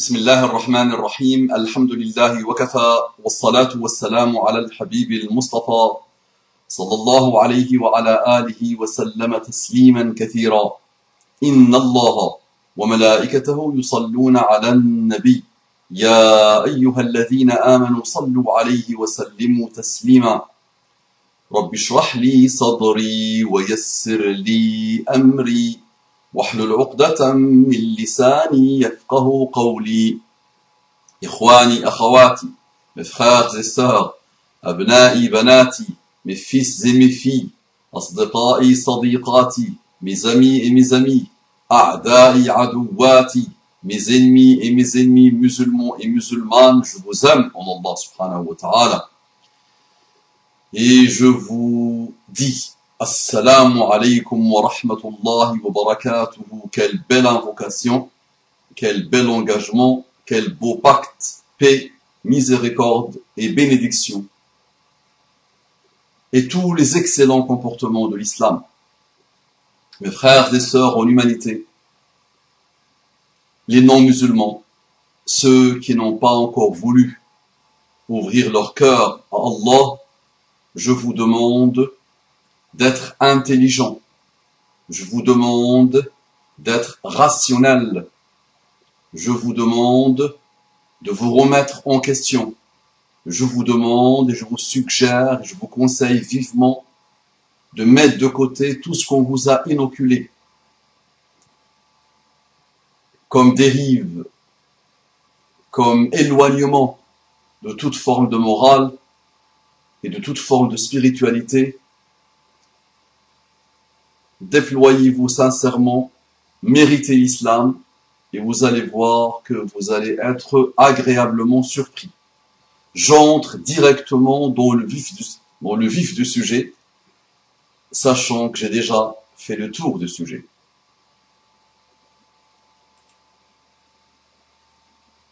بسم الله الرحمن الرحيم الحمد لله وكفى والصلاة والسلام على الحبيب المصطفى صلى الله عليه وعلى آله وسلم تسليما كثيرا إن الله وملائكته يصلون على النبي يا أيها الذين آمنوا صلوا عليه وسلموا تسليما رب اشرح لي صدري ويسر لي أمري واحلل عقدة من لساني يفقه قولي. إخواني أخواتي مفخار زي السهر أبنائي بناتي مفيس زي مفي أصدقائي صديقاتي مزمي مزمي أعدائي عدواتي مزنمي مزنمي مزلمو مزلمان جبزم أن الله سبحانه وتعالى. Et je vous dis Assalamu alaikum wa rahmatullahi wa barakatuhu. Quelle belle invocation, quel bel engagement, quel beau pacte, paix, miséricorde et bénédiction. Et tous les excellents comportements de l'islam. Mes frères et sœurs en humanité, les non-musulmans, ceux qui n'ont pas encore voulu ouvrir leur cœur à Allah, je vous demande d'être intelligent. Je vous demande d'être rationnel. Je vous demande de vous remettre en question. Je vous demande et je vous suggère, je vous conseille vivement de mettre de côté tout ce qu'on vous a inoculé comme dérive, comme éloignement de toute forme de morale et de toute forme de spiritualité déployez-vous sincèrement, méritez l'islam, et vous allez voir que vous allez être agréablement surpris. J'entre directement dans le vif du, sujet, sachant que j'ai déjà fait le tour du sujet.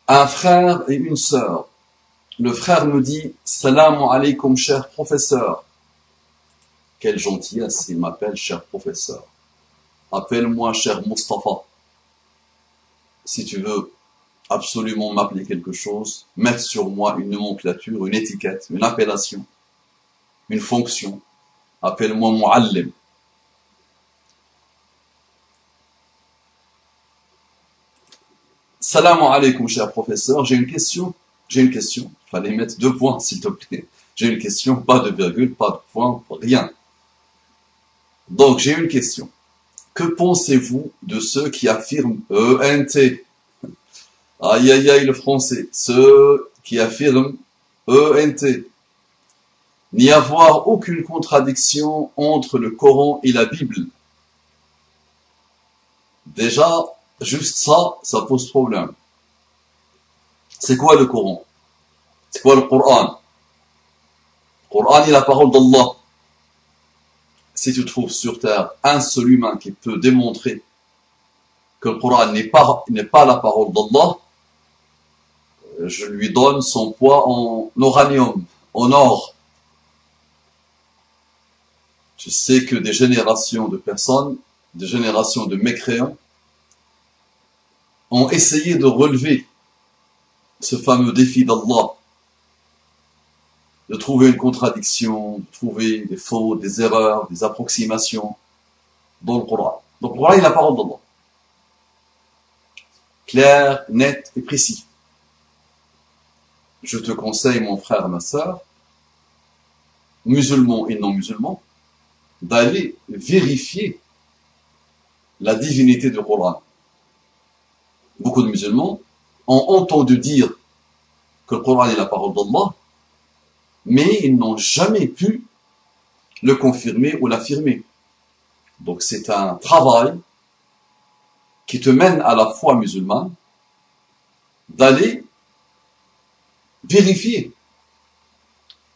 Un frère et une sœur. Le frère me dit, Salam alaikum cher professeur. Quelle gentillesse, il m'appelle cher professeur. Appelle-moi cher Mustapha. Si tu veux absolument m'appeler quelque chose, mettre sur moi une nomenclature, une étiquette, une appellation, une fonction. Appelle-moi Muallim. Salam alaikum, cher professeur. J'ai une question. J'ai une question. Fallait mettre deux points, s'il te plaît. J'ai une question, pas de virgule, pas de point, rien. Donc, j'ai une question. Que pensez-vous de ceux qui affirment ENT Aïe, aïe, aïe, le français. Ceux qui affirment ENT. N'y avoir aucune contradiction entre le Coran et la Bible. Déjà, juste ça, ça pose problème. C'est quoi le Coran? C'est quoi le Coran? Le Coran est la parole d'Allah si tu trouves sur terre un seul humain qui peut démontrer que le Coran n'est pas, n'est pas la parole d'Allah, je lui donne son poids en uranium, en or. Tu sais que des générations de personnes, des générations de mécréants, ont essayé de relever ce fameux défi d'Allah de trouver une contradiction, de trouver des fautes, des erreurs, des approximations dans le Coran. Donc le Coran est la parole d'Allah. Clair, net et précis. Je te conseille, mon frère, ma sœur, musulmans et non musulmans, d'aller vérifier la divinité du Coran. Beaucoup de musulmans ont entendu dire que le Coran est la parole d'Allah, mais ils n'ont jamais pu le confirmer ou l'affirmer. Donc c'est un travail qui te mène à la foi musulmane d'aller vérifier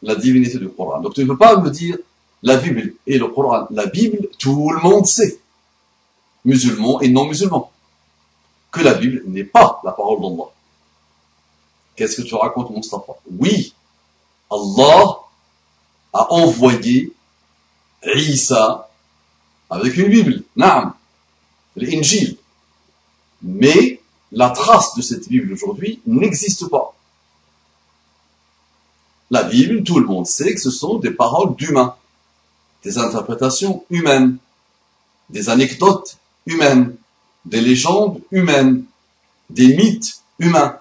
la divinité du Coran. Donc tu ne peux pas me dire la Bible et le Coran. La Bible, tout le monde sait, musulmans et non musulmans, que la Bible n'est pas la parole d'Allah. Qu'est-ce que tu racontes, Mustafa? Oui, Allah a envoyé Isa avec une Bible, Naam, l'Injil. Mais la trace de cette Bible aujourd'hui n'existe pas. La Bible, tout le monde sait que ce sont des paroles d'humains, des interprétations humaines, des anecdotes humaines, des légendes humaines, des mythes humains.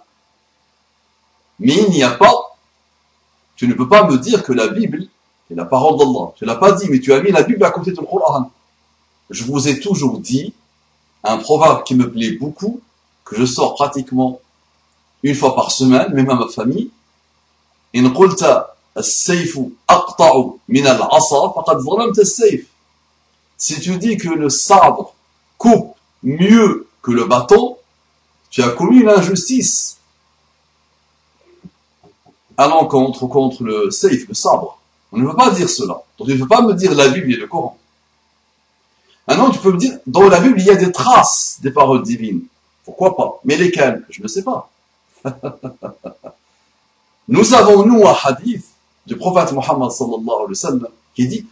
Mais il n'y a pas, tu ne peux pas me dire que la Bible est la parole d'Allah. Tu l'as pas dit, mais tu as mis la Bible à côté du Coran. Je vous ai toujours dit un proverbe qui me plaît beaucoup, que je sors pratiquement une fois par semaine, même à ma famille. In qulta aqta'u min al-asa faqad. Si tu dis que le sabre coupe mieux que le bâton, tu as commis une injustice à l'encontre contre le safe, le sabre. On ne veut pas dire cela. Donc tu ne veux pas me dire la Bible et le Coran. Maintenant, tu peux me dire, dans la Bible, il y a des traces des paroles divines. Pourquoi pas? Mais lesquelles? Je ne sais pas. nous avons, nous, un hadith du prophète Muhammad sallallahu alayhi wa qui dit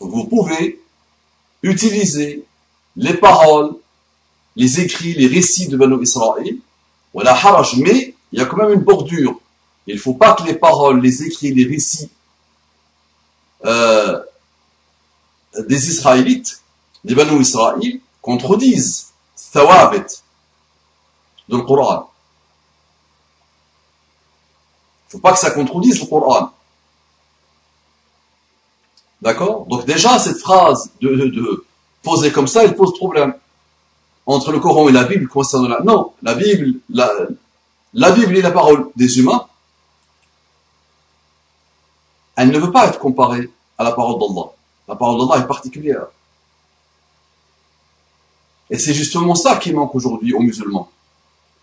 Vous pouvez utiliser les paroles, les écrits, les récits de Banu Israël, mais il y a quand même une bordure. Il ne faut pas que les paroles, les écrits, les récits euh, des Israélites, des Banu Israël, contredisent thawabit de le Coran. Il ne faut pas que ça contredise le Coran. D'accord? Donc déjà, cette phrase de, de, poser comme ça, elle pose problème. Entre le Coran et la Bible concernant la... Non, la Bible, la, la Bible est la parole des humains. Elle ne veut pas être comparée à la parole d'Allah. La parole d'Allah est particulière. Et c'est justement ça qui manque aujourd'hui aux musulmans.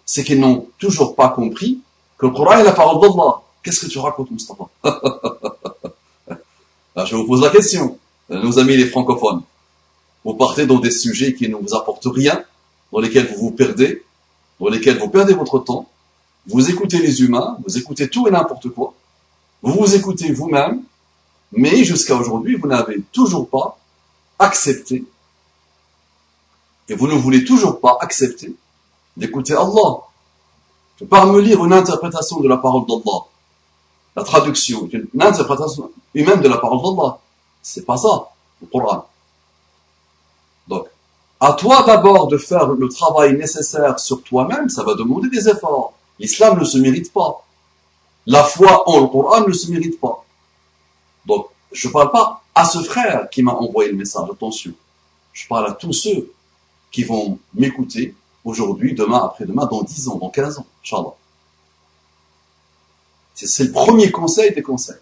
C'est qu'ils n'ont toujours pas compris que le Coran est la parole d'Allah. Qu'est-ce que tu racontes, Mustafa Je vous pose la question. Nos amis les francophones, vous partez dans des sujets qui ne vous apportent rien, dans lesquels vous vous perdez, dans lesquels vous perdez votre temps, vous écoutez les humains, vous écoutez tout et n'importe quoi, vous vous écoutez vous-même, mais jusqu'à aujourd'hui, vous n'avez toujours pas accepté, et vous ne voulez toujours pas accepter d'écouter Allah. Je me lire une interprétation de la parole d'Allah. La traduction, une interprétation humaine de la parole d'Allah. C'est pas ça, le Coran. À toi d'abord de faire le travail nécessaire sur toi-même, ça va demander des efforts. L'islam ne se mérite pas. La foi en le Coran ne se mérite pas. Donc, je ne parle pas à ce frère qui m'a envoyé le message, attention. Je parle à tous ceux qui vont m'écouter aujourd'hui, demain, après-demain, dans 10 ans, dans 15 ans, Inch'Allah. C'est le premier conseil des conseils.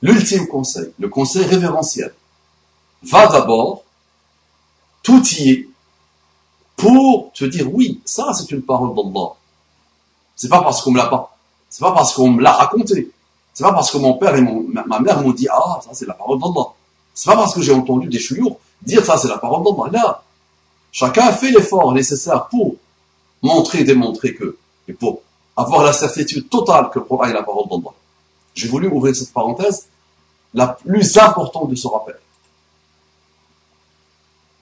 L'ultime conseil, le conseil révérentiel. Va d'abord, tout y est, pour te dire oui, ça c'est une parole d'Allah. C'est pas parce qu'on me l'a pas, c'est pas parce qu'on me l'a raconté. C'est pas parce que mon père et ma, mère m'ont dit ah ça c'est la parole d'Allah. C'est pas parce que j'ai entendu des chouyours dire ça c'est la parole d'Allah. Là, chacun fait l'effort nécessaire pour montrer, démontrer que et pour avoir la certitude totale que le la parole d'Allah. J'ai voulu ouvrir cette parenthèse, la plus importante de ce rappel.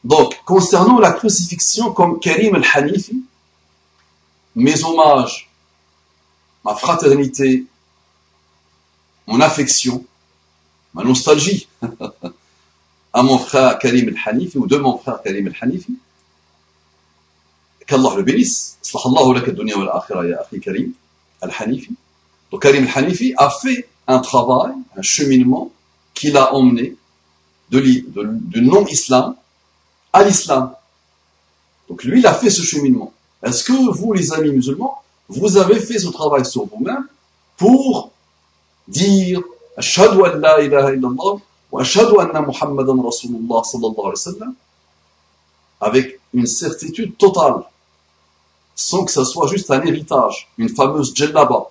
Donc, concernant la crucifixion comme Karim al-Hanifi, mes hommages, ma fraternité, mon affection, ma nostalgie à mon frère Karim al-Hanifi ou de mon frère Karim al-Hanifi, qu'Allah le bénisse. Karim al-Hanifi. Donc Karim al-Hanifi a fait un travail, un cheminement qui l'a emmené de, du non-islam à l'islam. Donc lui, il a fait ce cheminement. Est-ce que vous, les amis musulmans, vous avez fait ce travail sur vous-même pour dire Ashhadu an la ilaha illallah wa ashhadu anna Muhammadan Rasulullah sallallahu alayhi wa avec une certitude totale sans que ce soit juste un héritage, une fameuse djellaba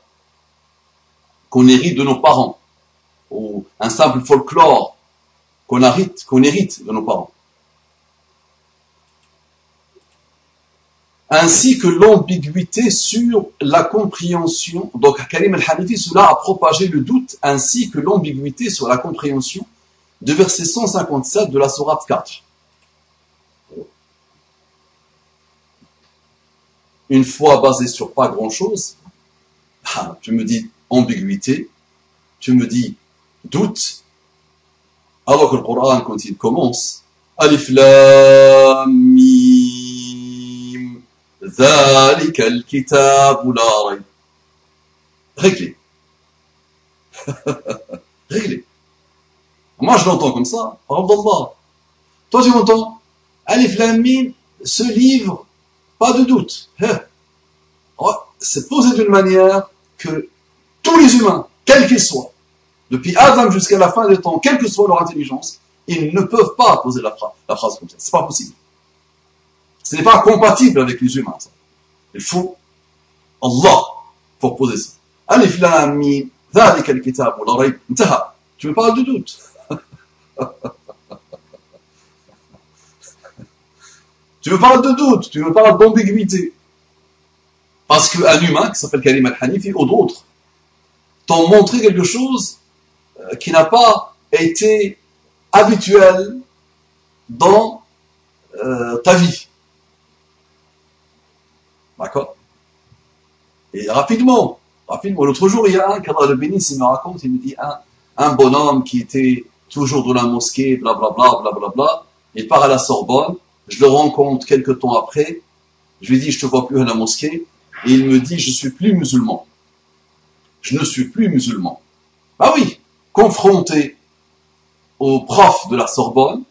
qu'on hérite de nos parents, ou un simple folklore qu'on hérite, qu'on hérite de nos parents. ainsi que l'ambiguïté sur la compréhension. Donc Karim al-Hanifi, cela a propagé le doute ainsi que l'ambiguïté sur la compréhension de verset 157 de la Sourate 4. Une fois basé sur pas grand-chose, ah, tu me dis ambiguïté, tu me dis doute, alors que le Coran, quand il commence, Alif Lam ذلك الكتاب لا ريب. Réglé. Réglé. Moi, je l'entends comme ça, par d'Allah. Toi, tu m'entends Alif Lam Mim, ce livre, pas de doute. Hein? Oh, c'est posé d'une manière que tous les humains, quels qu'ils soient, depuis Adam jusqu'à la fin des temps, quelle que soit leur intelligence, ils ne peuvent pas poser la, phrase, la phrase comme ça. C'est pas possible. Ce n'est pas compatible avec les humains. Ça. Il faut Allah pour poser ça. Alif lam mim, ذلك الكتاب لا ريب انتهى. Tu me parles de doute. tu me parles de doute, tu me parles d'ambiguïté. Parce qu'un humain qui s'appelle Karim al-Hanifi ou d'autres t'ont montré quelque chose euh, qui n'a pas été habituel dans euh, ta vie. D'accord? Et rapidement, rapidement. L'autre jour, il y a un, quand le bénisse, il me raconte, il me dit, un, un bonhomme qui était toujours dans la mosquée, blablabla, blablabla, il part à la Sorbonne, je le rencontre quelques temps après, je lui dis, je te vois plus à la mosquée, et il me dit, je suis plus musulman. Je ne suis plus musulman. Ah oui, confronté aux profs de la Sorbonne,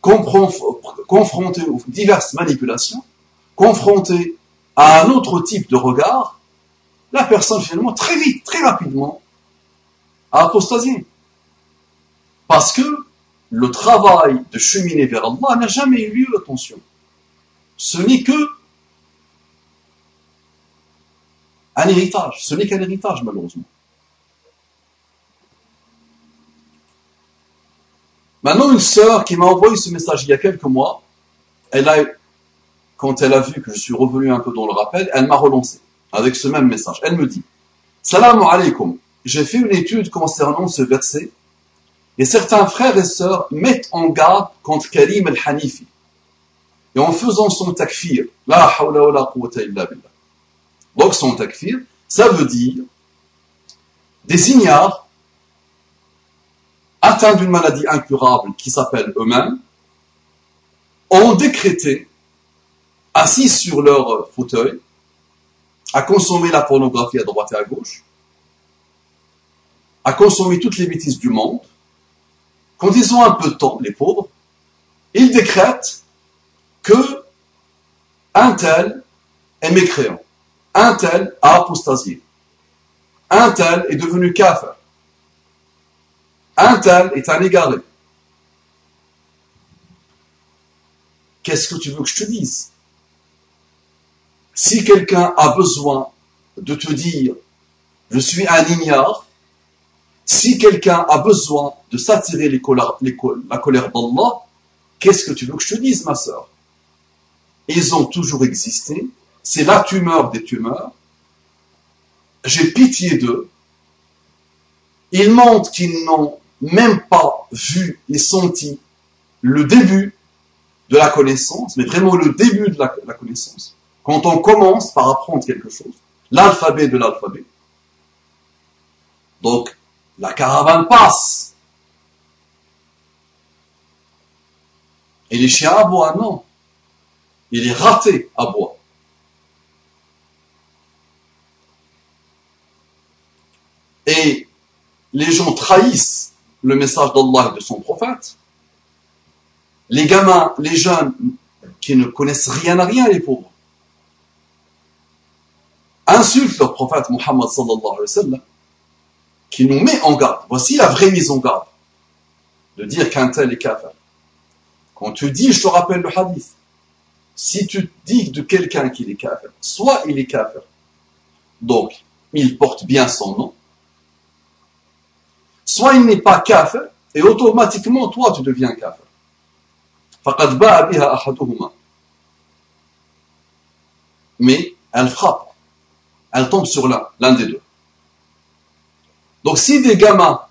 confronté aux diverses manipulations, confronté à un autre type de regard, la personne finalement très vite, très rapidement, a apostasié. Parce que le travail de cheminer vers Allah n'a jamais eu lieu, attention. Ce n'est que un héritage. Ce n'est qu'un héritage, malheureusement. Maintenant, une sœur qui m'a envoyé ce message il y a quelques mois, elle a, quand elle a vu que je suis revenu un peu dans le rappel, elle m'a relancé avec ce même message. Elle me dit, Salam alaikum, j'ai fait une étude concernant ce verset et certains frères et sœurs mettent en garde contre Karim al-Hanifi. Et en faisant son takfir, la hawla wa la quwwata illa billah. Donc son takfir, ça veut dire des ignares atteints d'une maladie incurable qui s'appelle eux-mêmes, ont décrété, assis sur leur fauteuil, à consommer la pornographie à droite et à gauche, à consommer toutes les bêtises du monde. Quand ils ont un peu de temps, les pauvres, ils décrètent que un tel est mécréant, un tel a apostasié, un tel est devenu kafir, un tel est un égaré. Qu'est-ce que tu veux que je te dise? Si quelqu'un a besoin de te dire je suis un ignare, si quelqu'un a besoin de s'attirer la colère d'Allah, qu'est-ce que tu veux que je te dise, ma sœur? Ils ont toujours existé, c'est la tumeur des tumeurs. J'ai pitié d'eux. Ils montrent qu'ils n'ont même pas vu et senti le début de la connaissance, mais vraiment le début de la, connaissance. Quand on commence par apprendre quelque chose, l'alphabet de l'alphabet. Donc, la caravane passe. Et les chiens aboient, non. Il est raté à bois. Et les gens trahissent le message d'Allah et de son prophète. Les gamins, les jeunes qui ne connaissent rien à rien, les pauvres, insultent leur prophète Muhammad sallallahu alayhi wa sallam, qui nous met en garde. Voici la vraie mise en garde de dire qu'un tel est kafir. Quand tu dis, je te rappelle le hadith, si tu dis de quelqu'un qu'il est kafir, soit il est kafir, donc il porte bien son nom, soit il n'est pas kafir, et automatiquement, toi, tu deviens kafir. Mais elle frappe. Elle tombe sur l'un, des deux. Donc si des gamins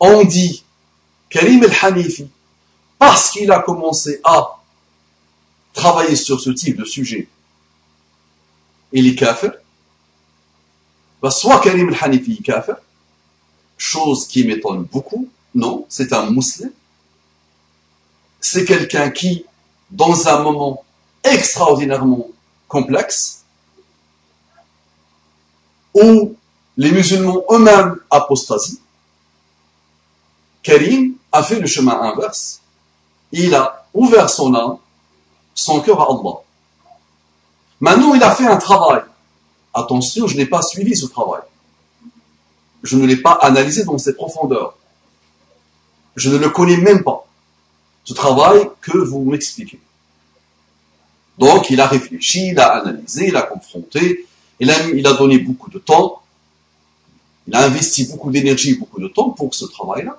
ont dit Karim el-Hanifi, parce qu'il a commencé à travailler sur ce type de sujet, il est kafir. Bah, soit Karim al-Hanifi est kafir, chose qui m'étonne beaucoup. Non, c'est un musulman. C'est quelqu'un qui, dans un moment extraordinairement complexe, où les musulmans eux-mêmes apostasient, Karim a fait le chemin inverse. Il a ouvert son âme, son cœur à Allah. Maintenant, il a fait un travail. Attention, je n'ai pas suivi ce travail. Je ne l'ai pas analysé dans ses profondeurs. Je ne le connais même pas. Ce travail que vous m'expliquez. Donc, il a réfléchi, il a analysé, il a confronté, il a, il a donné beaucoup de temps, il a investi beaucoup d'énergie, beaucoup de temps pour ce travail-là.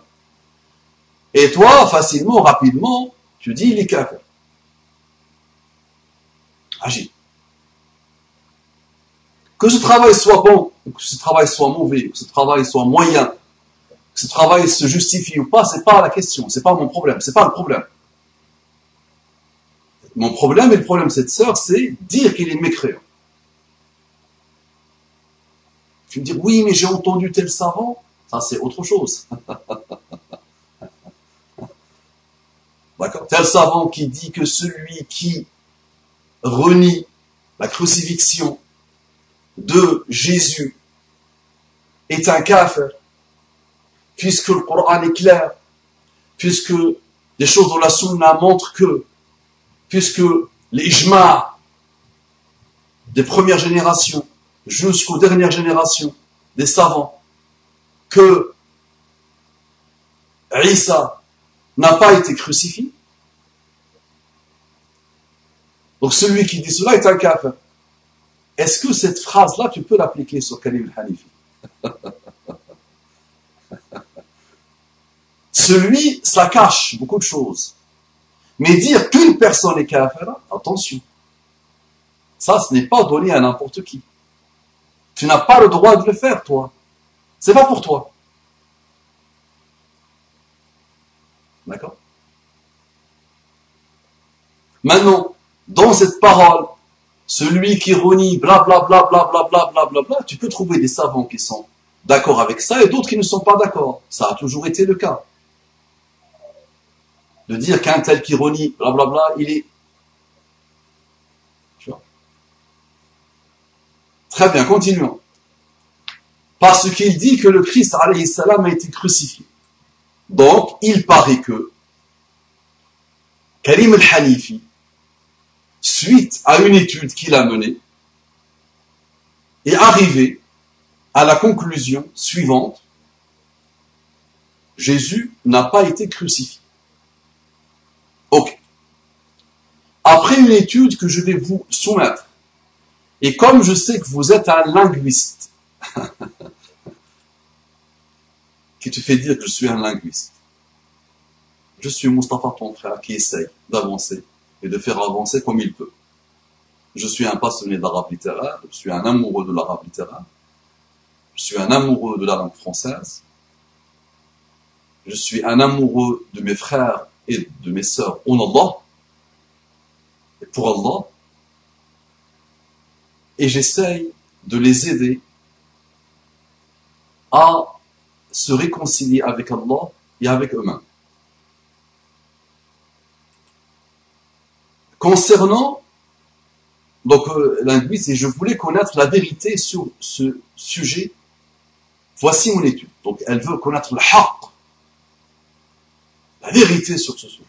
Et toi, facilement, rapidement, tu dis, il est kafir. Agis. Que ce travail soit bon, ou que ce travail soit mauvais, que ce travail soit moyen, que ce travail se justifie ou pas, c'est pas la question, c'est pas mon problème, c'est pas le problème. Mon problème et le problème de cette sœur, c'est dire qu'il est mécréant. Tu me dis, oui, mais j'ai entendu tel savant. Ça, c'est autre chose. D'accord Tel savant qui dit que celui qui renie la crucifixion de Jésus est un kafir, puisque le Coran est clair, puisque les choses de la sunna montrent que, puisque les des premières générations jusqu'aux dernières générations des savants que Isa n'a pas été crucifié. Donc celui qui dit cela est un kafir. Est-ce que cette phrase-là, tu peux l'appliquer sur Kalim al-Hanifi Celui, ça cache beaucoup de choses. Mais dire qu'une personne est kafir, attention. Ça, ce n'est pas donné à n'importe qui. Tu n'as pas le droit de le faire, toi. C'est pas pour toi. D'accord Maintenant, dans cette parole, celui qui renie, blablabla, blablabla, blablabla, tu peux trouver des savants qui sont d'accord avec ça et d'autres qui ne sont pas d'accord. Ça a toujours été le cas. De dire qu'un tel qui renie, blablabla, il est Très bien, continuons. Parce qu'il dit que le Christ, a été crucifié. Donc, il paraît que Karim al-Hanifi, suite à une étude qu'il a menée, est arrivé à la conclusion suivante. Jésus n'a pas été crucifié. Ok. Après une étude que je vais vous soumettre, et comme je sais que vous êtes un linguiste, qui te fait dire que je suis un linguiste, je suis Mustapha, ton frère, qui essaye d'avancer et de faire avancer comme il peut. Je suis un passionné d'arabe littéraire, je suis un amoureux de l'arabe littéraire, je suis un amoureux de la langue française, je suis un amoureux de mes frères et de mes sœurs en Allah, et pour Allah, et j'essaye de les aider à se réconcilier avec Allah et avec eux-mêmes. Concernant donc euh, je voulais connaître la vérité sur ce sujet. Voici mon étude. Donc elle veut connaître le haqq, la vérité sur ce sujet.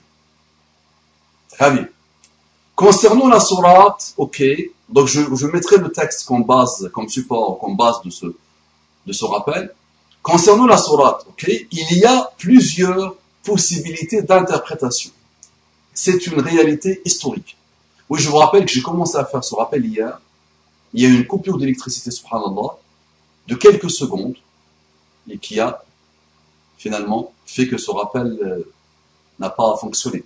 Très bien. Concernant la sourate, ok, donc je, je, mettrai le texte comme base, comme support, comme base de ce, de ce rappel. Concernant la sourate, ok, il y a plusieurs possibilités d'interprétation. C'est une réalité historique. Oui, je vous rappelle que j'ai commencé à faire ce rappel hier. Il y a eu une coupure d'électricité, subhanallah, de quelques secondes, et qui a finalement fait que ce rappel euh, n'a pas fonctionné.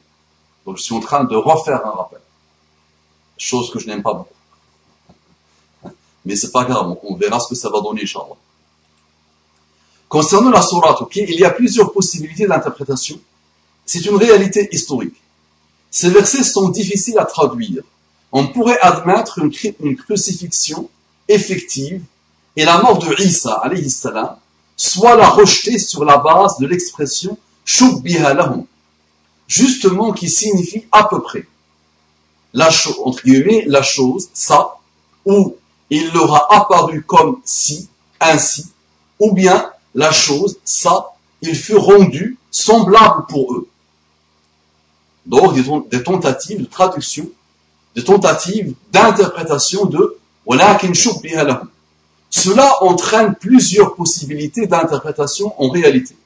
Donc je suis en train de refaire un rappel. Chose que je n'aime pas beaucoup. Mais c'est pas grave, on verra ce que ça va donner, Inch'Allah. Concernant la sourate, il y a plusieurs possibilités d'interprétation. C'est une réalité historique. Ces versets sont difficiles à traduire. on pourrait admettre une, crucifixion effective et la mort de Isa, alayhi salam, soit la rejeter sur la base de l'expression shubbiha lahum, justement qui signifie à peu près. La chose, entre guillemets, la chose, ça, ou il leur a apparu comme si, ainsi, ou bien la chose, ça, il fut rendu semblable pour eux. Donc, des, tentatives de traduction, des tentatives d'interprétation de Cela entraîne plusieurs possibilités d'interprétation en réalité.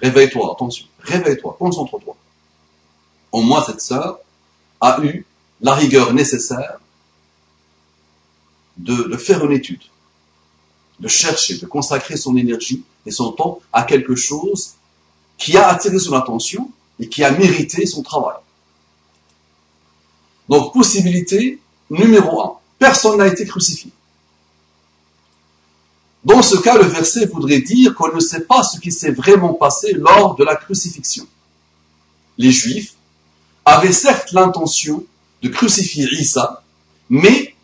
Réveille-toi, attention, réveille-toi, concentre-toi. Au moins, cette sœur a eu la rigueur nécessaire de, faire une étude, de chercher, de consacrer son énergie et son temps à quelque chose qui a attiré son attention et qui a mérité son travail. Donc, possibilité numéro un. Personne n'a été crucifié. Dans ce cas, le verset voudrait dire qu'on ne sait pas ce qui s'est vraiment passé lors de la crucifixion. Les Juifs avaient certes l'intention de crucifier Isa, mais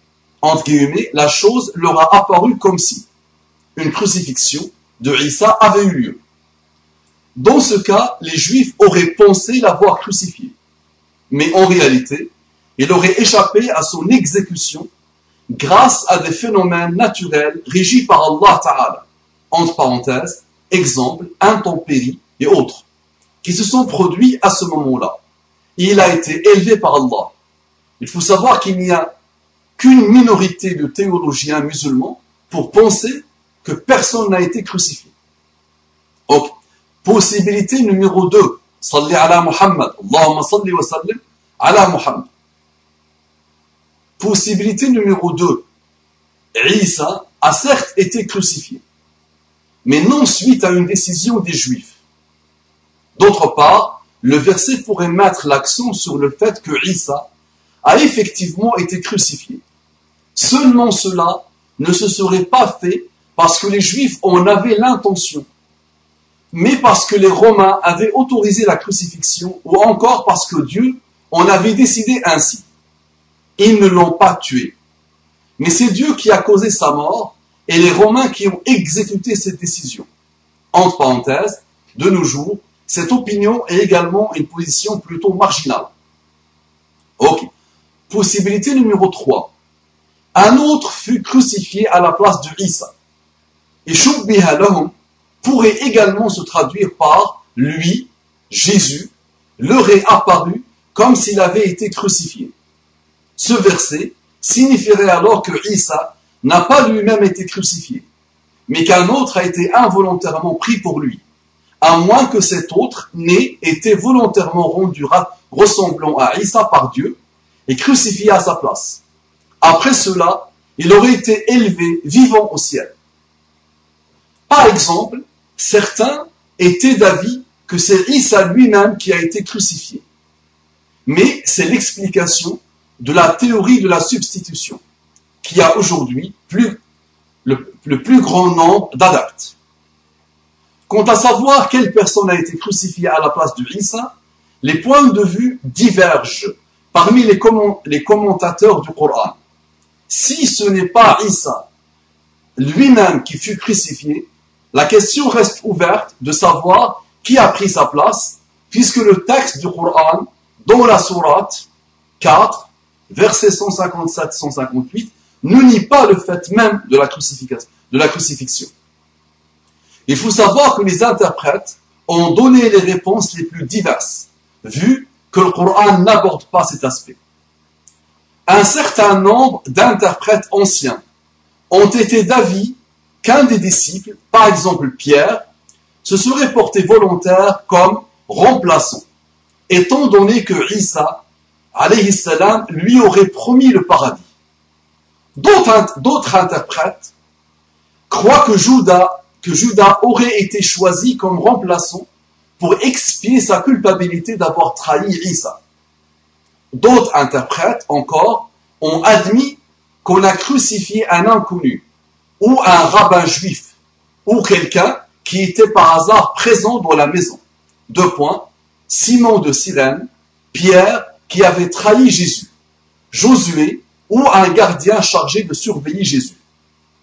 entre guillemets, la chose leur a apparu comme si une crucifixion de Isa avait eu lieu. Dans ce cas, les Juifs auraient pensé l'avoir crucifié. Mais en réalité, il aurait échappé à son exécution grâce à des phénomènes naturels régis par Allah Ta'ala. Entre parenthèses, exemple, intempéries et autres, qui se sont produits à ce moment-là. Il a été élevé par Allah. Il faut savoir qu'il n'y a qu'une minorité de théologiens musulmans pour penser que personne n'a été crucifié. Donc, possibilité numéro 2, salli ala Muhammad, Allahumma salli wa sallim ala Muhammad. Possibilité numéro 2, Isa a certes été crucifié, mais non suite à une décision des Juifs. D'autre part, le verset pourrait mettre l'accent sur le fait que Isa a effectivement été crucifié. Seulement cela ne se serait pas fait parce que les Juifs en avaient l'intention, mais parce que les Romains avaient autorisé la crucifixion, ou encore parce que Dieu en avait décidé ainsi. Ils ne l'ont pas tué. Mais c'est Dieu qui a causé sa mort et les Romains qui ont exécuté cette décision. Entre parenthèses, de nos jours, cette opinion est également une position plutôt marginale. Ok. Possibilité numéro 3. Un autre fut crucifié à la place de Isa. Et Shubbiha pourrait également se traduire par lui, Jésus, leur est apparu comme s'il avait été crucifié. Ce verset signifierait alors que Isa n'a pas lui-même été crucifié, mais qu'un autre a été involontairement pris pour lui, à moins que cet autre n'ait été volontairement rendu ressemblant à Isa par Dieu et crucifié à sa place. Après cela, il aurait été élevé vivant au ciel. Par exemple, certains étaient d'avis que c'est Isa lui-même qui a été crucifié. Mais c'est l'explication de la théorie de la substitution, qui a aujourd'hui le, plus grand nombre d'adeptes. Quant à savoir quelle personne a été crucifiée à la place de Isa, les points de vue divergent parmi les, commentateurs du Coran. Si ce n'est pas Isa lui-même qui fut crucifié, la question reste ouverte de savoir qui a pris sa place, puisque le texte du Coran, dans la sourate 4, verset 157-158, ne nie pas le fait même de la crucifixion. Il faut savoir que les interprètes ont donné les réponses les plus diverses, vu que le Coran n'aborde pas cet aspect un certain nombre d'interprètes anciens ont été d'avis qu'un des disciples, par exemple Pierre, se serait porté volontaire comme remplaçant, étant donné que Isa, alayhi salam, lui aurait promis le paradis. D'autres interprètes croient que Judas, Judas aurait été choisi comme remplaçant pour expier sa culpabilité d'avoir trahi Isa. D'autres interprètes encore ont admis qu'on a crucifié un inconnu ou un rabbin juif ou quelqu'un qui était par hasard présent dans la maison. Deux points. Simon de Cyrène, Pierre qui avait trahi Jésus. Josué ou un gardien chargé de surveiller Jésus,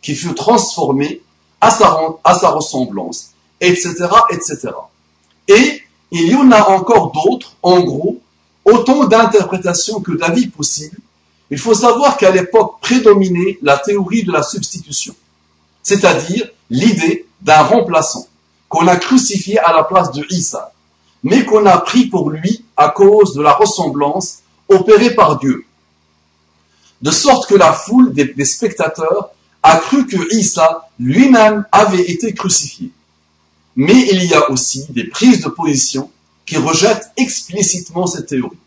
qui fut transformé à sa, ressemblance, etc., etc. Et il y en a encore d'autres, en gros, autant d'interprétations que d'avis possibles. Il faut savoir qu'à l'époque prédominait la théorie de la substitution, c'est-à-dire l'idée d'un remplaçant qu'on a crucifié à la place de Isa, mais qu'on a pris pour lui à cause de la ressemblance opérée par Dieu. De sorte que la foule des, spectateurs a cru que Isa lui-même avait été crucifié. Mais il y a aussi des prises de position qui rejettent explicitement cette théorie.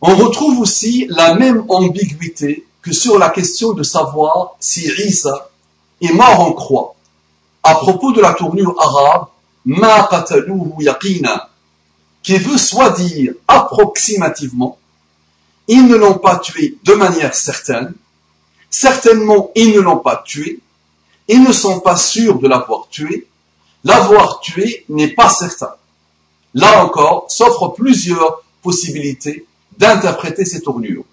On retrouve aussi la même ambiguïté que sur la question de savoir si Isa est mort en croix. À propos de la tournure arabe, ma yaqina, qui veut soit dire approximativement, ils ne l'ont pas tué de manière certaine, certainement ils ne l'ont pas tué, ils ne sont pas sûrs de l'avoir tué, l'avoir tué n'est pas certain. Là encore, s'offrent plusieurs possibilités d'interpréter ces tournures.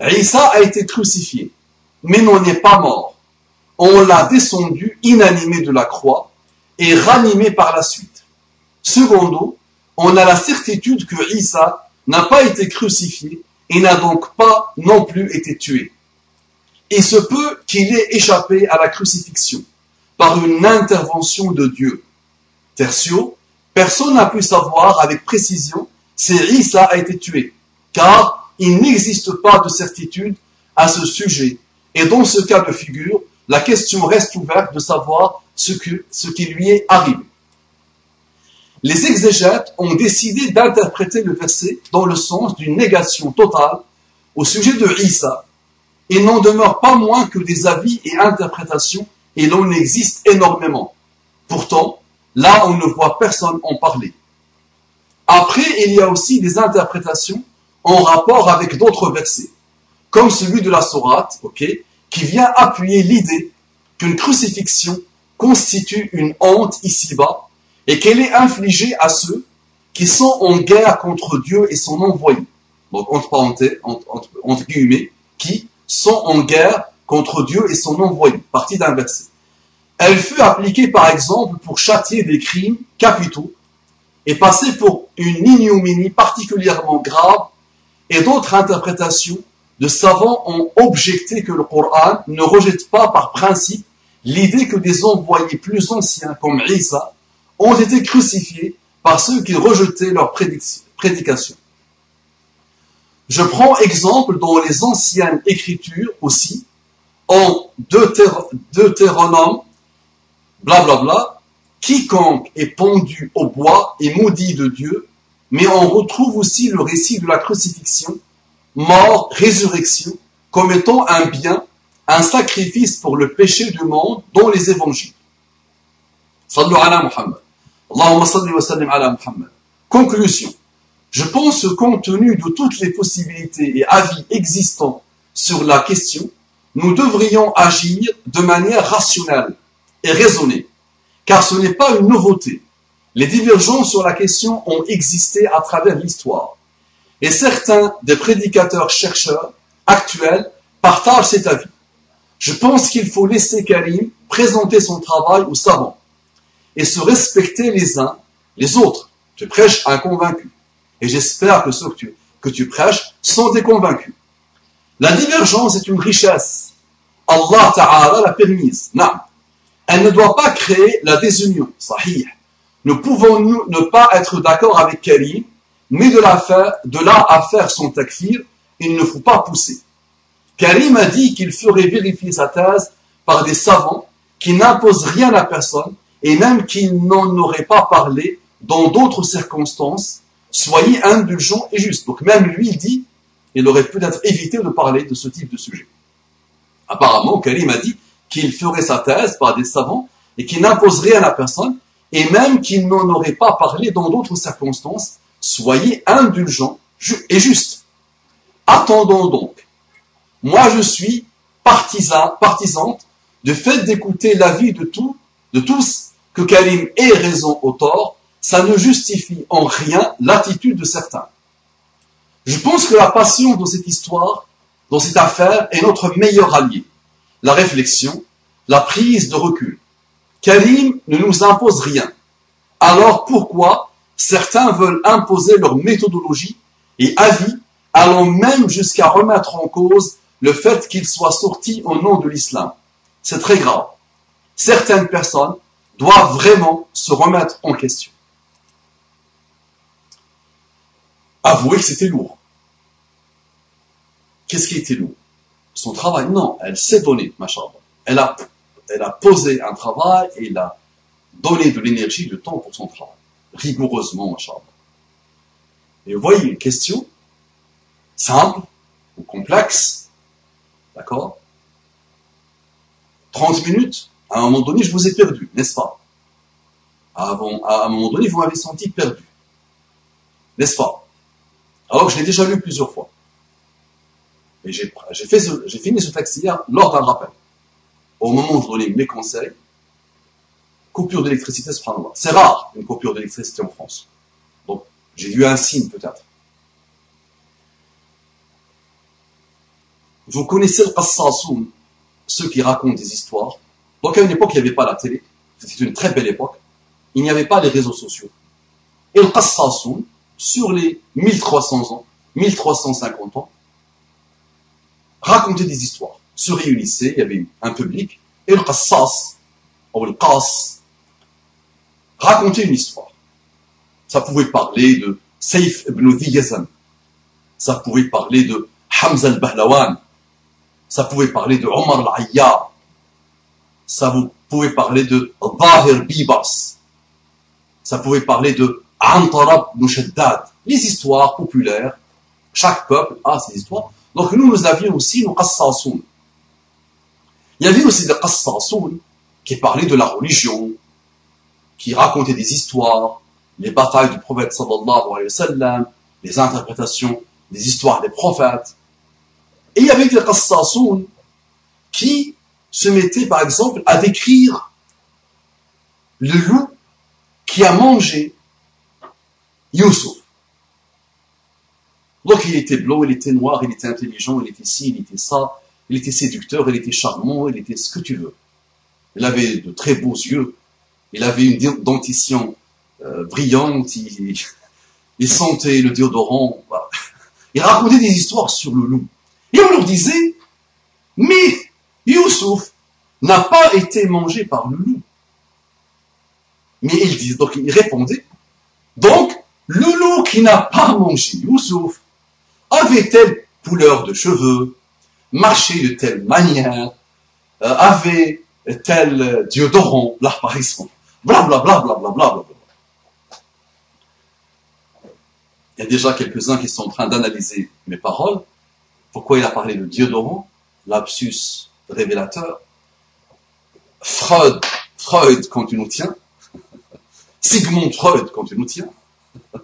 Isa a été crucifié, mais n'en est pas mort. On l'a descendu inanimé de la croix et ranimé par la suite. Secondo, on a la certitude que Isa n'a pas été crucifié et n'a donc pas non plus été tué. Il se peut qu'il ait échappé à la crucifixion par une intervention de Dieu. Tertio, personne n'a pu savoir avec précision si Isa a été tué car il n'existe pas de certitude à ce sujet. Et dans ce cas de figure, la question reste ouverte de savoir ce, qui lui est arrivé. Les exégètes ont décidé d'interpréter le verset dans le sens d'une négation totale au sujet de Isa. Il n'en demeure pas moins que des avis et interprétations, et l'on existe énormément. Pourtant, là, on ne voit personne en parler. Après, il y a aussi des interprétations en rapport avec d'autres versets, comme celui de la Sourate, qui vient appuyer l'idée qu'une crucifixion constitue une honte ici-bas et qu'elle est infligée à ceux qui sont en guerre contre Dieu et son envoyé. Donc, entre parenthèses, entre, guillemets, qui sont en guerre contre Dieu et son envoyé. Partie d'un verset. Elle fut appliquée, par exemple, pour châtier des crimes capitaux et passer pour une ignominie particulièrement grave et d'autres interprétations de savants ont objecté que le Coran ne rejette pas par principe l'idée que des envoyés plus anciens comme Isa ont été crucifiés par ceux qui rejetaient leur prédication. Je prends exemple dans les anciennes écritures aussi, en Deutéronome, blablabla, quiconque est pendu au bois est maudit de Dieu mais on retrouve aussi le récit de la crucifixion, mort, résurrection, comme étant un bien, un sacrifice pour le péché du monde dans les évangiles. Sallu Muhammad. Allahumma salli wa sallim ala Muhammad. Conclusion. Je pense compte tenu de toutes les possibilités et avis existants sur la question, nous devrions agir de manière rationnelle et raisonnée, car ce n'est pas une nouveauté. Les divergences sur la question ont existé à travers l'histoire. Et certains des prédicateurs chercheurs actuels partagent cet avis. Je pense qu'il faut laisser Karim présenter son travail aux savants et se respecter les uns les autres. Tu prêches un convaincu. Et j'espère que ceux que tu, prêches sont des convaincus. La divergence est une richesse. Allah Ta'ala l'a permise. Non. Elle ne doit pas créer la désunion. Sahih. Ne pouvons-nous ne pas être d'accord avec Karim, mais de là à faire son takfir, il ne faut pas pousser. Karim a dit qu'il ferait vérifier sa thèse par des savants qui n'imposent rien à personne et même qui n'en auraient pas parlé dans d'autres circonstances. Soyez indulgents et justes. Donc même lui il dit, il aurait peut-être évité de parler de ce type de sujet. Apparemment, Karim a dit qu'il ferait sa thèse par des savants et qui n'imposent rien à personne et même qu'il n'en aurait pas parlé dans d'autres circonstances, soyez indulgents et justes. Attendons donc. Moi, je suis partisan, partisante du fait d'écouter l'avis de tous, de tous, que Karim ait raison au tort, ça ne justifie en rien l'attitude de certains. Je pense que la passion dans cette histoire, dans cette affaire, est notre meilleur allié. La réflexion, la prise de recul. Karim ne nous impose rien. Alors pourquoi certains veulent imposer leur méthodologie et avis, allant même jusqu'à remettre en cause le fait qu'il soit sorti au nom de l'islam? C'est très grave. Certaines personnes doivent vraiment se remettre en question. Avouer que c'était lourd. Qu'est-ce qui était lourd? Son travail? Non, elle s'est donnée, machin. Elle a, elle a posé un travail et elle a donné de l'énergie, de temps pour son travail. Rigoureusement, machin. Et vous voyez, une question simple ou complexe, d'accord? 30 minutes, à un moment donné, je vous ai perdu, n'est-ce pas? Avant, À un moment donné, vous m'avez senti perdu, n'est-ce pas? Alors que je l'ai déjà lu plusieurs fois. Et j'ai fini ce texte hier lors d'un rappel. Au moment où je donnais mes conseils, coupure d'électricité, c'est rare une coupure d'électricité en France. Donc, j'ai vu un signe peut-être. Vous connaissez le Qassassoun, ceux qui racontent des histoires. Donc à une époque, il n'y avait pas la télé. C'était une très belle époque. Il n'y avait pas les réseaux sociaux. Et le Qassassoun, sur les 1300 ans, 1350 ans, racontait des histoires. Se réunissait, il y avait un public, et le Qassas, ou le Qass, racontait une histoire. Ça pouvait parler de Saif ibn Dhiyazan. Ça pouvait parler de Hamza al-Bahlawan. Ça pouvait parler de Omar al-Ayyar. Ça vous pouvait parler de Zahir Bibas. Ça pouvait parler de Antarab Mushaddad. Les histoires populaires. Chaque peuple a ses histoires. Donc nous, nous avions aussi nos Qassassoun. Il y avait aussi des Qassassoun qui parlaient de la religion, qui racontaient des histoires, les batailles du prophète sallallahu alayhi wa sallam, les interprétations des histoires des prophètes. Et il y avait des Qassassoun qui se mettaient par exemple à décrire le loup qui a mangé Youssouf. Donc il était blanc, il était noir, il était intelligent, il était ci, il était ça, il était séducteur, il était charmant, il était ce que tu veux. Il avait de très beaux yeux, il avait une dentition euh, brillante, il, sentait le déodorant. Il racontait des histoires sur le loup. Et on leur disait, mais Youssouf n'a pas été mangé par le loup. Mais il dit, donc il répondait, donc le loup qui n'a pas mangé Youssouf avait telle couleur de cheveux, marchait de telle manière, euh, avait tel déodorant, là par exemple, blablabla, blablabla, bla, Il y a déjà quelques-uns qui sont en train d'analyser mes paroles. Pourquoi il a parlé de déodorant, lapsus révélateur, Freud, Freud quand tu nous tiens, Sigmund Freud quand tu nous tiens,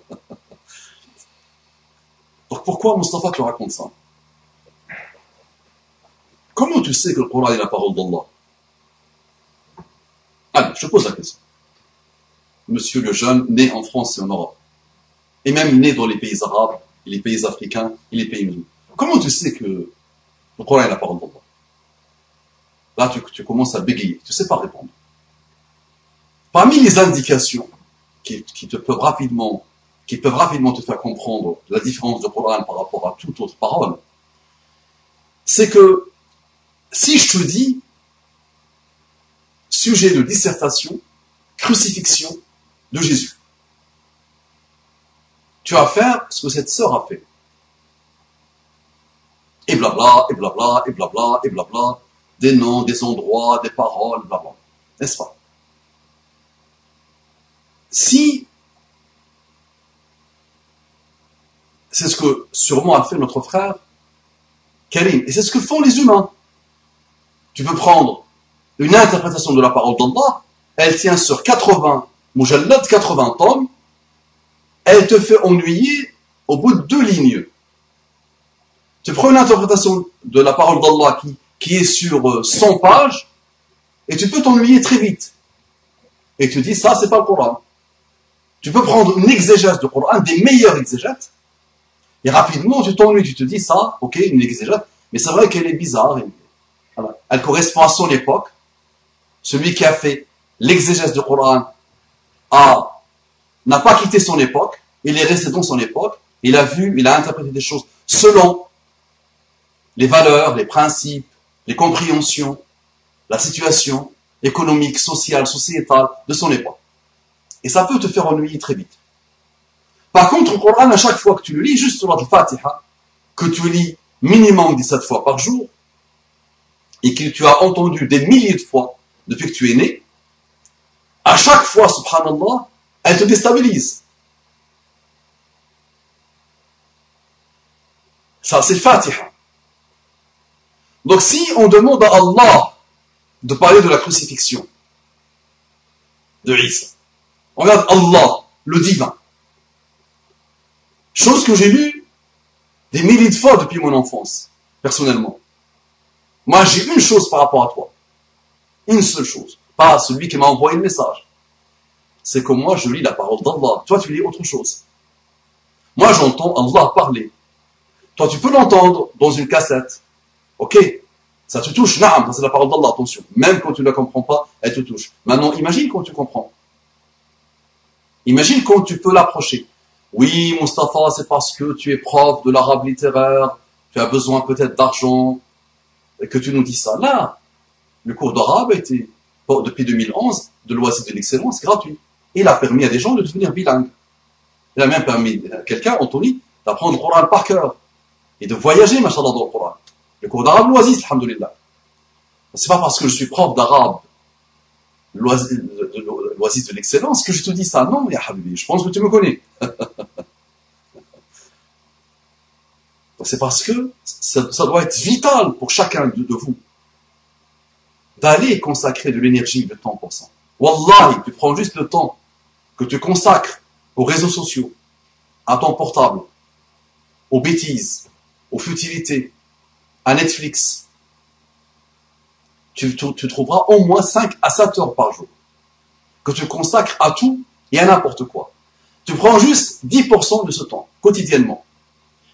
donc pourquoi Mustafa te raconte ça? Comment tu sais que le Coran est la parole d'Allah? Allez, je pose la question. Monsieur le jeune, né en France et en Europe, et même né dans les pays arabes, les pays africains, et les pays musulmans, comment tu sais que le Coran est la parole d'Allah? Là, tu, commences à bégayer, tu ne sais pas répondre. Parmi les indications qui te peuvent rapidement qui peuvent rapidement te faire comprendre la différence de Coran par rapport à toute autre parole, c'est que si je te dis sujet de dissertation, crucifixion de Jésus, tu vas faire ce que cette sœur a fait. Et blabla, et blabla, et blabla, et blabla, des noms, des endroits, des paroles, blabla. N'est-ce pas? Si C'est ce que sûrement a fait notre frère Karim. Et c'est ce que font les humains. Tu peux prendre une interprétation de la parole d'Allah, elle tient sur 80 mujallad, 80 tomes, elle te fait ennuyer au bout de deux lignes. Tu prends une interprétation de la parole d'Allah qui, est sur 100 euh, pages, et tu peux t'ennuyer très vite. Et tu dis, ça, c'est pas le Coran. Tu peux prendre une exégèse du Coran, des meilleurs exégètes, Et rapidement, tu t'ennuies, tu te dis ça, ok, une exégèse, mais c'est vrai qu'elle est bizarre. Elle correspond à son époque. Celui qui a fait l'exégèse du Coran n'a pas quitté son époque, il est resté dans son époque, il a vu, il a interprété des choses selon les valeurs, les principes, les compréhensions, la situation économique, sociale, sociétale de son époque. Et ça peut te faire ennuyer très vite. Par contre, le Coran, à chaque fois que tu le lis, juste sur la Fatiha, que tu lis minimum 17 fois par jour, et que tu as entendu des milliers de fois depuis que tu es né, à chaque fois, subhanallah, elle te déstabilise. Ça, c'est Fatiha. Donc si on demande à Allah de parler de la crucifixion de Isa, on regarde Allah, le divin. Chose que j'ai lue des milliers de fois depuis mon enfance, personnellement. Moi, j'ai une chose par rapport à toi. Une seule chose. Pas celui qui m'a envoyé le message. C'est que moi, je lis la parole d'Allah. Toi, tu lis autre chose. Moi, j'entends Allah parler. Toi, tu peux l'entendre dans une cassette. Ok, ça te touche, naam, c'est la parole d'Allah, attention. Même quand tu ne la comprends pas, elle te touche. Maintenant, imagine quand tu comprends. Imagine quand tu peux l'approcher. Oui, Mustafa, c'est parce que tu es prof de l'arabe littéraire, tu as besoin peut-être d'argent, que tu nous dis ça. Là, le cours d'arabe a été, depuis 2011, de l'oasis de l'excellence, gratuit. Il a permis à des gens de devenir bilingues. Il a même permis à quelqu'un, Anthony, d'apprendre le Coran par cœur et de voyager, machallah, dans le Coran. Le cours d'arabe l'oasis, alhamdoulilah. C'est pas parce que je suis prof d'arabe, l'oasis de l'excellence, que je te dis ça. Non, ya je pense que tu me connais. C'est parce que ça, doit être vital pour chacun de, vous d'aller consacrer de l'énergie, de temps pour ça. Wallahi, tu prends juste le temps que tu consacres aux réseaux sociaux, à ton portable, aux bêtises, aux futilités, à Netflix, tu, trouveras au moins 5 à 7 heures par jour que tu consacres à tout et à n'importe quoi. Tu prends juste 10% de ce temps, quotidiennement.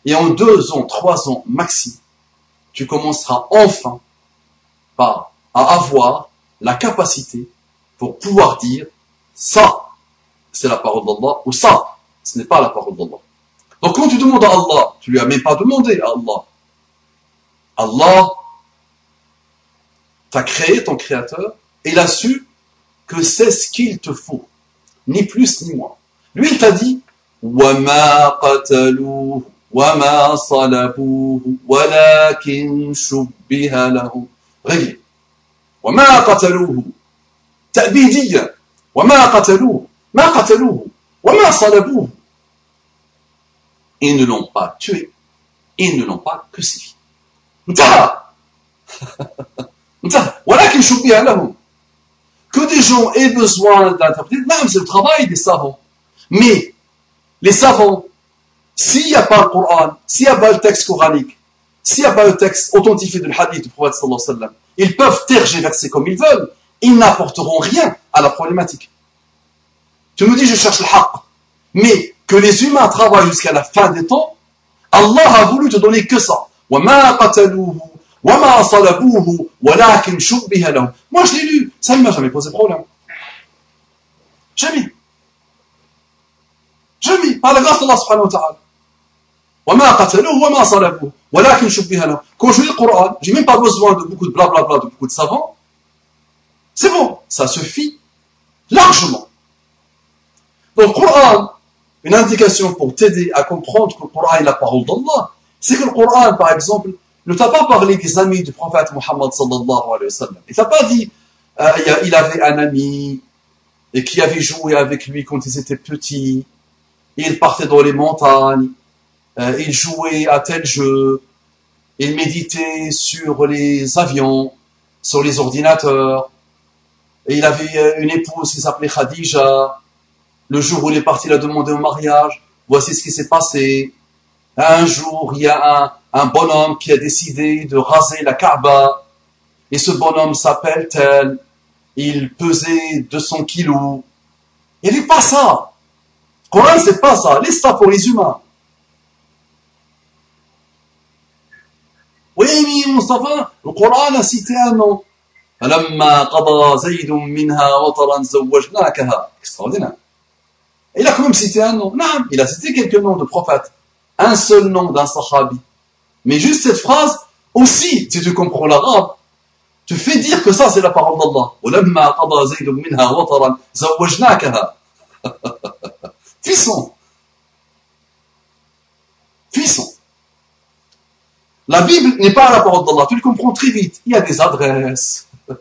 Et en 2 ans, 3 ans maxi, tu commenceras enfin par, à avoir la capacité pour pouvoir dire ça, c'est la parole d'Allah, ou ça, ce n'est pas la parole d'Allah. Donc quand tu demandes à Allah, tu lui as même pas demandé à Allah. Allah t'a créé, ton créateur, et il a su que c'est ce qu'il te faut. Ni plus ni moins. Lui, il t'a dit, وَمَا قَتَلُوهُ وَمَا صَلَبُوهُ وَلَكِنْ شُبِّهَ لَهُ Réglé. وَمَا قَتَلُوهُ تأبيديا وما قتلوه ما قتلوه وما صلبوه ils ne l'ont pas tué, ils ne l'ont pas crucifié. Que des gens aient besoin d'interpréter, même c'est le travail des savants. Mais les savants, s'il n'y a pas le Coran, s'il n'y a pas le texte coranique, s'il n'y a pas le texte authentifié du hadith du prophète sallallahu alayhi wa sallam, ils peuvent tergiverser comme ils veulent, ils n'apporteront rien à la problématique. Tu nous dis, je cherche le haqq. Mais que les humains travaillent jusqu'à la fin des temps, Allah a voulu te donner que ça. وَمَا قَتَلُوهُ Moi, je l'ai lu, ça ne m'a jamais posé problème. Jamais. Jamais. Par la grâce d'Allah subhanahu wa ta'ala. Quand je lis le Coran, j'ai même pas besoin de beaucoup de blablabla, de beaucoup de savants. C'est bon, ça suffit largement. Donc, le Coran, une indication pour t'aider à comprendre que le Coran est la parole d'Allah, c'est que le Coran, par exemple, ne t'a pas parlé des amis du prophète Muhammad sallallahu alayhi wa sallam. Il t'a pas dit, euh, il avait un ami, et qui avait joué avec lui quand ils étaient petits, il partait dans les montagnes, euh, il jouait à tel jeu, il méditait sur les avions, sur les ordinateurs, et il avait euh, une épouse qui s'appelait Khadija, le jour où il est parti la demander au mariage, voici ce qui s'est passé. Un jour, il y a un, bonhomme qui a décidé de raser la Kaaba, et ce bonhomme s'appelle tel, il pesait 200 kilos. Il n'est pas ça. Coran, c'est pas ça. Laisse ça pour les humains. Oui, mais Mustafa, le Coran a cité un nom. Extraordinaire. Il a quand même cité un nom. Non, il a cité quelques noms de prophètes un seul nom d'un sahabi. Mais juste cette phrase, aussi, si tu comprends l'arabe, te fait dire que ça c'est la parole d'Allah. Puissant. Puissant. La Bible n'est pas la parole d'Allah, tu le comprends très vite. Il y a des adresses,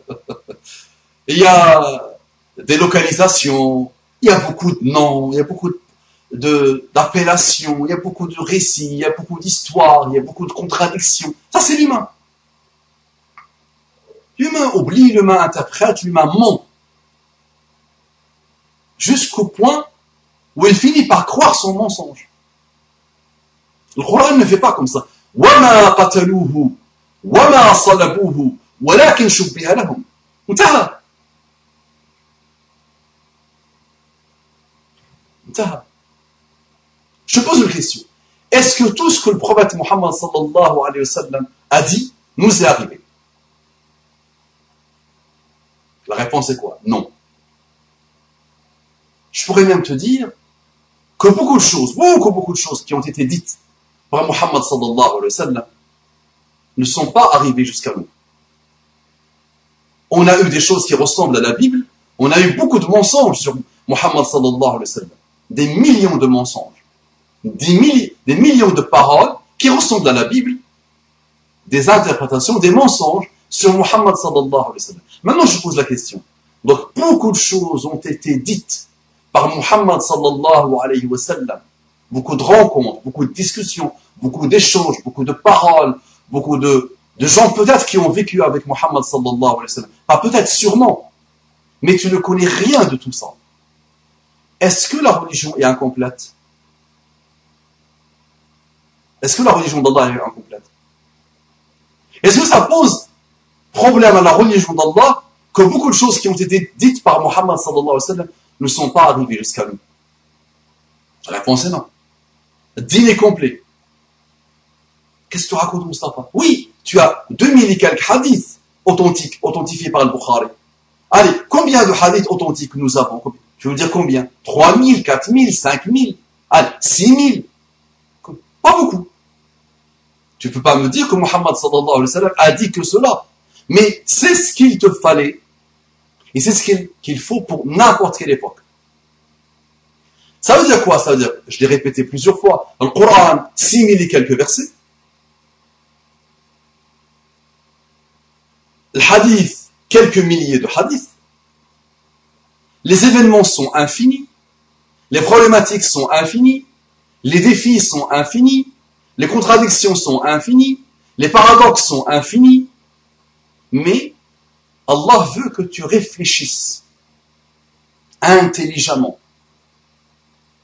il y a des localisations, il y a beaucoup de noms, il y a beaucoup de d'appellations, il y a beaucoup de récits, il y a beaucoup d'histoires, il y a beaucoup de contradictions. Ça, c'est l'humain. L'humain oublie, l'humain interprète, l'humain ment. Jusqu'au point où il finit par croire son mensonge. Le Coran ne fait pas comme ça. ولكن شبه لهم انتهى انتهى je pose une question. Est-ce que tout ce que le prophète Mohammed sallallahu alayhi wa sallam a dit nous est arrivé? La réponse est quoi? Non. Je pourrais même te dire que beaucoup de choses, beaucoup, beaucoup de choses qui ont été dites par Mohammed sallallahu alayhi wa sallam ne sont pas arrivées jusqu'à nous on a eu des choses qui ressemblent à la Bible, on a eu beaucoup de mensonges sur Muhammad sallallahu alayhi wa sallam. Des millions de mensonges, des, des millions de paroles qui ressemblent à la Bible, des interprétations, des mensonges sur Muhammad sallallahu alayhi wa sallam. Maintenant, je pose la question. Donc, beaucoup de choses ont été dites par Muhammad sallallahu alayhi wa sallam. Beaucoup de rencontres, beaucoup de discussions, beaucoup d'échanges, beaucoup de paroles, beaucoup de, de gens peut-être qui ont vécu avec Mohammed sallallahu alayhi wa sallam. Pas peut-être, sûrement. Mais tu ne connais rien de tout ça. Est-ce que la religion est incomplète? Est-ce que la religion d'Allah est incomplète? Est-ce que ça pose problème à la religion d'Allah que beaucoup de choses qui ont été dites par Mohammed ne sont pas arrivées jusqu'à nous? La réponse est non. Dîner complet. Qu'est-ce que tu racontes, Mustafa? Oui, tu as 2000 et quelques hadiths authentiques, authentifiés par le Bukhari. Allez, combien de hadiths authentiques nous avons Tu veux dire combien? 3000, 4000, 5000 Allez, 6000 Pas beaucoup. Tu peux pas me dire que Muhammad sallallahu alayhi wa sallam a dit que cela. Mais c'est ce qu'il te fallait. Et c'est ce qu'il faut pour n'importe quelle époque. Ça veut dire quoi? Ça veut dire, je l'ai répété plusieurs fois, le Coran, 6000 et quelques versets. le hadith, quelques milliers de hadiths, les événements sont infinis, les problématiques sont infinies, les défis sont infinis, les contradictions sont infinies, les paradoxes sont infinis, mais Allah veut que tu réfléchisses intelligemment,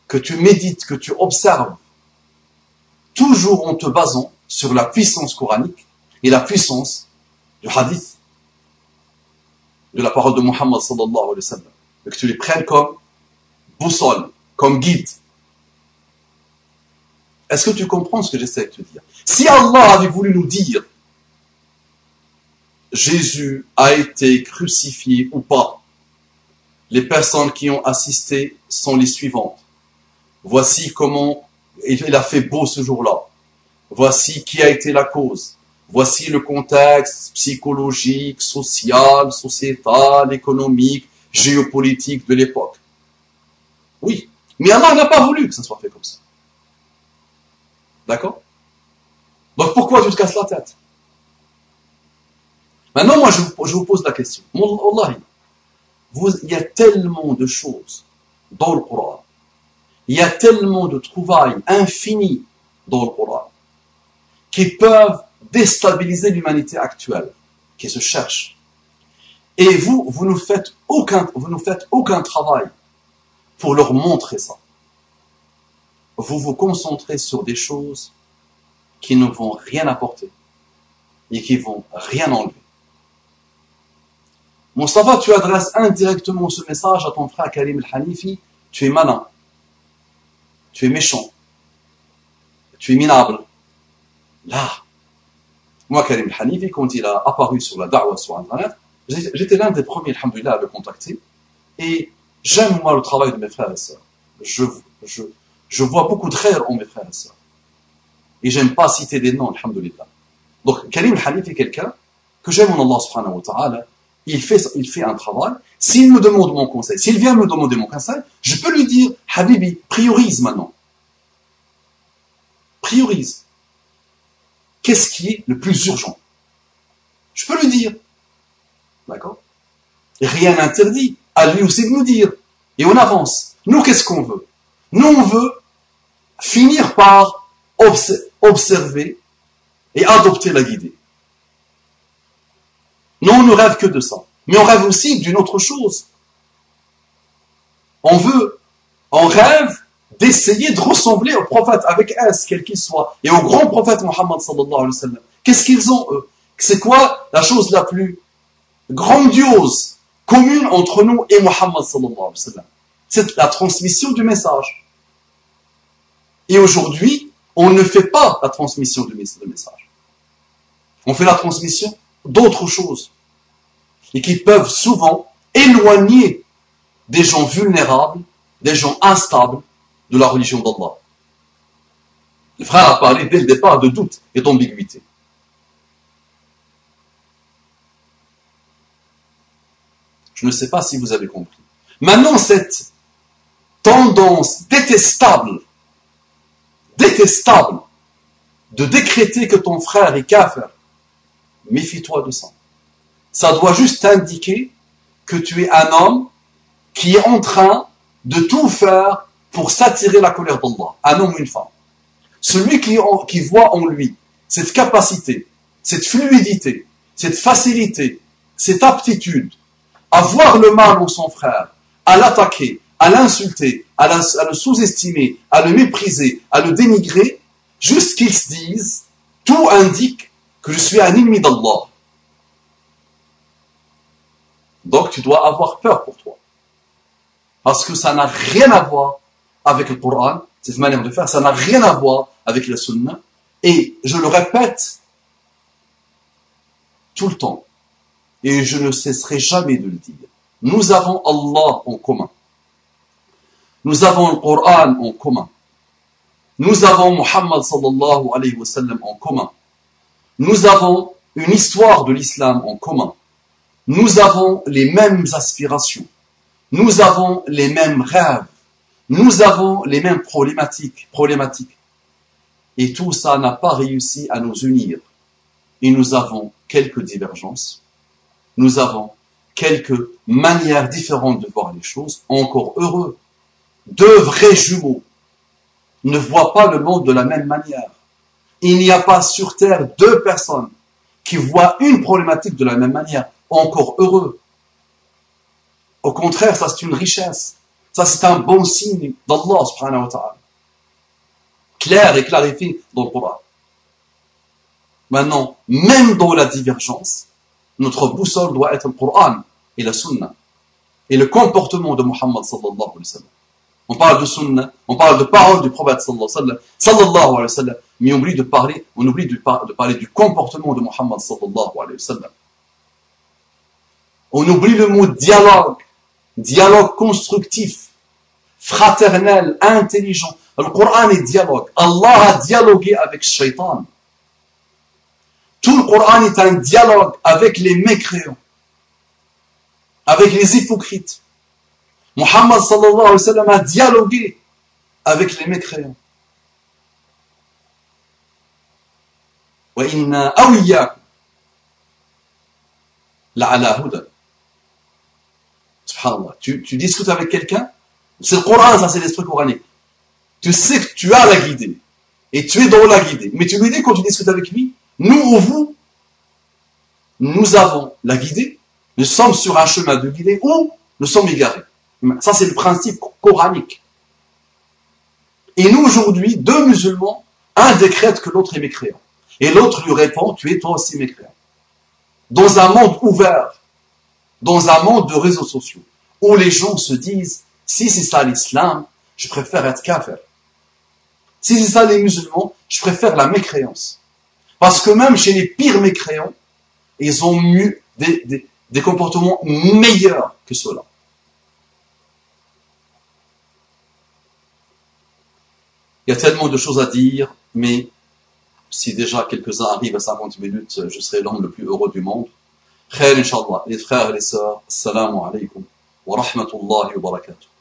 que tu médites, que tu observes, toujours en te basant sur la puissance coranique et la puissance du hadith de la parole de Muhammad sallallahu alayhi wa sallam. Et que tu les prennes comme boussole, comme guide. Est-ce que tu comprends ce que j'essaie de te dire? Si Allah avait voulu nous dire Jésus a été crucifié ou pas, les personnes qui ont assisté sont les suivantes. Voici comment il a fait beau ce jour-là. Voici qui a été la cause. Voici le contexte psychologique, social, sociétal, économique, géopolitique de l'époque. Oui, mais Allah n'a pas voulu que ça soit fait comme ça. D'accord? Donc pourquoi tu te casses la tête Maintenant, moi, je vous, pose la question. Il y a tellement de choses dans le Coran. Il y a tellement de trouvailles infinies dans le Coran qui peuvent déstabiliser l'humanité actuelle qui se cherche. Et vous, vous ne faites aucun, vous ne faites aucun travail pour leur montrer ça. Vous vous concentrez sur des choses qui ne vont rien apporter et qui vont rien enlever. Mustafa, tu adresses indirectement ce message à ton frère Karim al-Hanifi, tu es malin, tu es méchant, tu es minable. Là, Moi, Karim Hanifi, quand il a apparu sur la da'wah sur Internet, j'étais l'un des premiers, alhamdoulilah, à le contacter. Et j'aime, moi, le travail de mes frères et sœurs. Je, je vois beaucoup de frères en mes frères et sœurs. Et j'aime pas citer des noms, alhamdoulilah. Donc, Karim Hanifi est quelqu'un que j'aime en Allah subhanahu wa ta'ala. Il fait, il fait un travail. S'il me demande mon conseil, s'il vient me demander mon conseil, je peux lui dire, Habibi, priorise maintenant. Priorise. Qu'est-ce qui est le plus urgent? Je peux lui dire. D'accord? Rien n'interdit à lui aussi de nous dire. Et on avance. Nous, qu'est-ce qu'on veut? Nous, on veut finir par observer et adopter la guidée. Nous, on ne rêve que de ça. Mais on rêve aussi d'une autre chose. On veut, on rêve d'essayer de ressembler au prophète avec S, quel qu'il soit, et au grand prophète Mohammed sallallahu alayhi wa sallam. Qu'est-ce qu'ils ont, eux? C'est quoi la chose la plus grandiose, commune entre nous et Mohammed sallallahu alayhi wa sallam? C'est la transmission du message. Et aujourd'hui, on ne fait pas la transmission du message. On fait la transmission d'autres choses. Et qui peuvent souvent éloigner des gens vulnérables, des gens instables, de la religion d'Allah. Le frère a parlé dès le départ de doute et d'ambiguïté. Je ne sais pas si vous avez compris. Maintenant, cette tendance détestable, détestable, de décréter que ton frère est kafir, méfie-toi de ça. Ça doit juste indiquer que tu es un homme qui est en train de tout faire pour s'attirer la colère d'Allah, un homme ou une femme. Celui qui, qui voit en lui cette capacité, cette fluidité, cette facilité, cette aptitude à voir le mal en son frère, à l'attaquer, à l'insulter, à, le sous-estimer, à le mépriser, à le dénigrer, juste qu'ils se disent, tout indique que je suis un ennemi d'Allah. Donc tu dois avoir peur pour toi. Parce que ça n'a rien à voir avec le Coran, cette manière de faire, ça n'a rien à voir avec la Sunna. Et je le répète tout le temps, et je ne cesserai jamais de le dire. Nous avons Allah en commun. Nous avons le Coran en commun. Nous avons Muhammad sallallahu alayhi wa sallam en commun. Nous avons une histoire de l'islam en commun. Nous avons les mêmes aspirations. Nous avons les mêmes rêves. Nous avons les mêmes problématiques, problématiques. Et tout ça n'a pas réussi à nous unir. Et nous avons quelques divergences. Nous avons quelques manières différentes de voir les choses. Encore heureux. Deux vrais jumeaux ne voient pas le monde de la même manière. Il n'y a pas sur Terre deux personnes qui voient une problématique de la même manière. Encore heureux. Au contraire, ça c'est une richesse. Ça, c'est un bon signe d'Allah subhanahu wa ta'ala. Clair et clarifié dans le Coran. Maintenant, même dans la divergence, notre boussole doit être le Coran et la Sunna. Et le comportement de Muhammad sallallahu alayhi wa sallam. On parle de Sunna, on parle de paroles du prophète sallallahu alayhi wa mais on oublie de parler, du comportement de Muhammad sallallahu alayhi wa. On oublie le mot dialogue, dialogue constructif fraternel, intelligent. Le Coran est dialogue. Allah a dialogué avec Shaitan. Tout le Coran est un dialogue avec les mécréants, avec les hypocrites. Muhammad sallallahu alayhi wa sallam a dialogué avec les mécréants. Tu, tu discutes avec quelqu'un, c'est le Coran, ça, c'est l'esprit coranique. Tu sais que tu as la guidée. Et tu es dans la guidée. Mais tu lui dis quand tu discutes avec lui, nous ou vous, nous avons la guidée. Nous sommes sur un chemin de guidée ou nous sommes égarés. Ça, c'est le principe coranique. Et nous, aujourd'hui, deux musulmans, un décrète que l'autre est mécréant. Et l'autre lui répond, tu es toi aussi mécréant. Dans un monde ouvert, dans un monde de réseaux sociaux, où les gens se disent, si c'est ça l'islam, je préfère être kafir. Si c'est ça les musulmans, je préfère la mécréance. Parce que même chez les pires mécréants, ils ont eu des, des, des comportements meilleurs que cela. Il y a tellement de choses à dire, mais si déjà quelques-uns arrivent à 50 minutes, je serai l'homme le plus heureux du monde. Khair, Inch'Allah, les frères et les sœurs, salam alaikum wa rahmatullahi wa barakatuh.